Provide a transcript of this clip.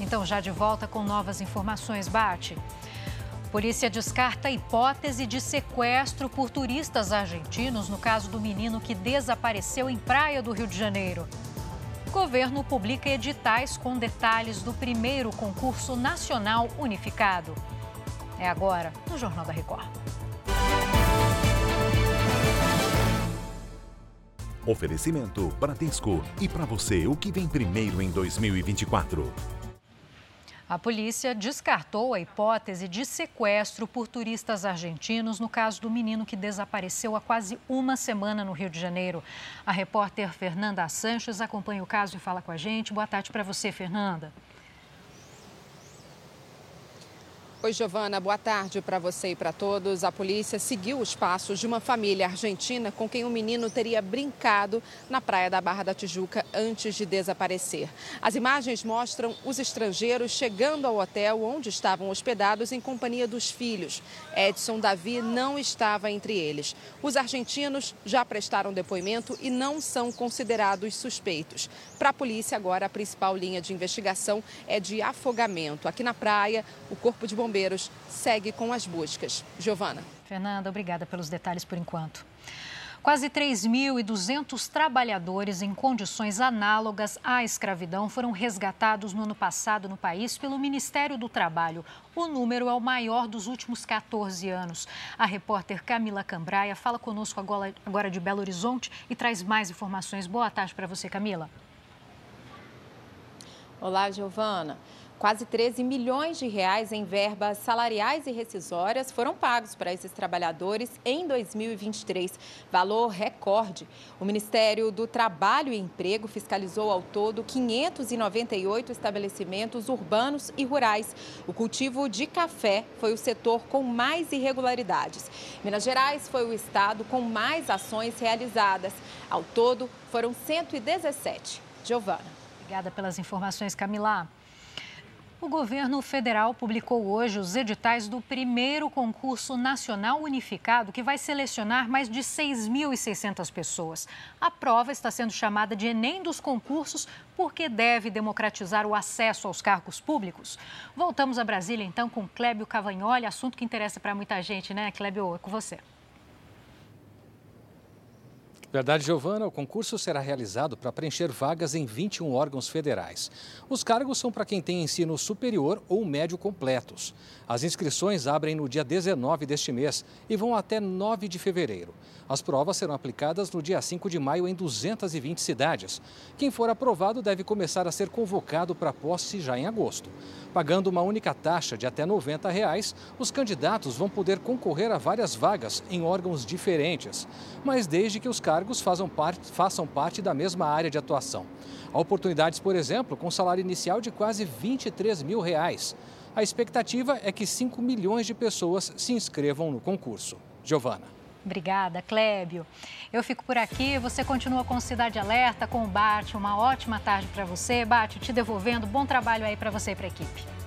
Então, já de volta com novas informações, Bate. Polícia descarta hipótese de sequestro por turistas argentinos no caso do menino que desapareceu em Praia do Rio de Janeiro. O governo publica editais com detalhes do primeiro concurso nacional unificado. É agora no Jornal da Record. Oferecimento Bradesco. E para você, o que vem primeiro em 2024? A polícia descartou a hipótese de sequestro por turistas argentinos no caso do menino que desapareceu há quase uma semana no Rio de Janeiro. A repórter Fernanda Sanches acompanha o caso e fala com a gente. Boa tarde para você, Fernanda. Oi, Giovana, boa tarde para você e para todos. A polícia seguiu os passos de uma família argentina com quem o menino teria brincado na praia da Barra da Tijuca antes de desaparecer. As imagens mostram os estrangeiros chegando ao hotel onde estavam hospedados em companhia dos filhos. Edson Davi não estava entre eles. Os argentinos já prestaram depoimento e não são considerados suspeitos. Para a polícia, agora, a principal linha de investigação é de afogamento. Aqui na praia, o Corpo de Bombeiros bombeiros segue com as buscas. Giovana. Fernanda, obrigada pelos detalhes por enquanto. Quase 3.200 trabalhadores em condições análogas à escravidão foram resgatados no ano passado no país pelo Ministério do Trabalho. O número é o maior dos últimos 14 anos. A repórter Camila Cambraia fala conosco agora de Belo Horizonte e traz mais informações. Boa tarde para você, Camila. Olá, Giovana. Quase 13 milhões de reais em verbas salariais e rescisórias foram pagos para esses trabalhadores em 2023, valor recorde. O Ministério do Trabalho e Emprego fiscalizou ao todo 598 estabelecimentos urbanos e rurais. O cultivo de café foi o setor com mais irregularidades. Minas Gerais foi o estado com mais ações realizadas. Ao todo, foram 117. Giovana. Obrigada pelas informações, Camila. O governo federal publicou hoje os editais do primeiro concurso nacional unificado, que vai selecionar mais de 6.600 pessoas. A prova está sendo chamada de Enem dos concursos porque deve democratizar o acesso aos cargos públicos. Voltamos a Brasília, então, com Clébio Cavagnoli, assunto que interessa para muita gente, né, Clébio? É com você. Verdade, Giovana, o concurso será realizado para preencher vagas em 21 órgãos federais. Os cargos são para quem tem ensino superior ou médio completos. As inscrições abrem no dia 19 deste mês e vão até 9 de fevereiro. As provas serão aplicadas no dia 5 de maio em 220 cidades. Quem for aprovado deve começar a ser convocado para posse já em agosto. Pagando uma única taxa de até 90 reais, os candidatos vão poder concorrer a várias vagas em órgãos diferentes, mas desde que os cargos façam parte, façam parte da mesma área de atuação. Há oportunidades, por exemplo, com salário inicial de quase 23 mil reais. A expectativa é que 5 milhões de pessoas se inscrevam no concurso. Giovana. Obrigada, Clébio. Eu fico por aqui. Você continua com Cidade Alerta, com o Bate. Uma ótima tarde para você. Bate, te devolvendo. Bom trabalho aí para você e para a equipe.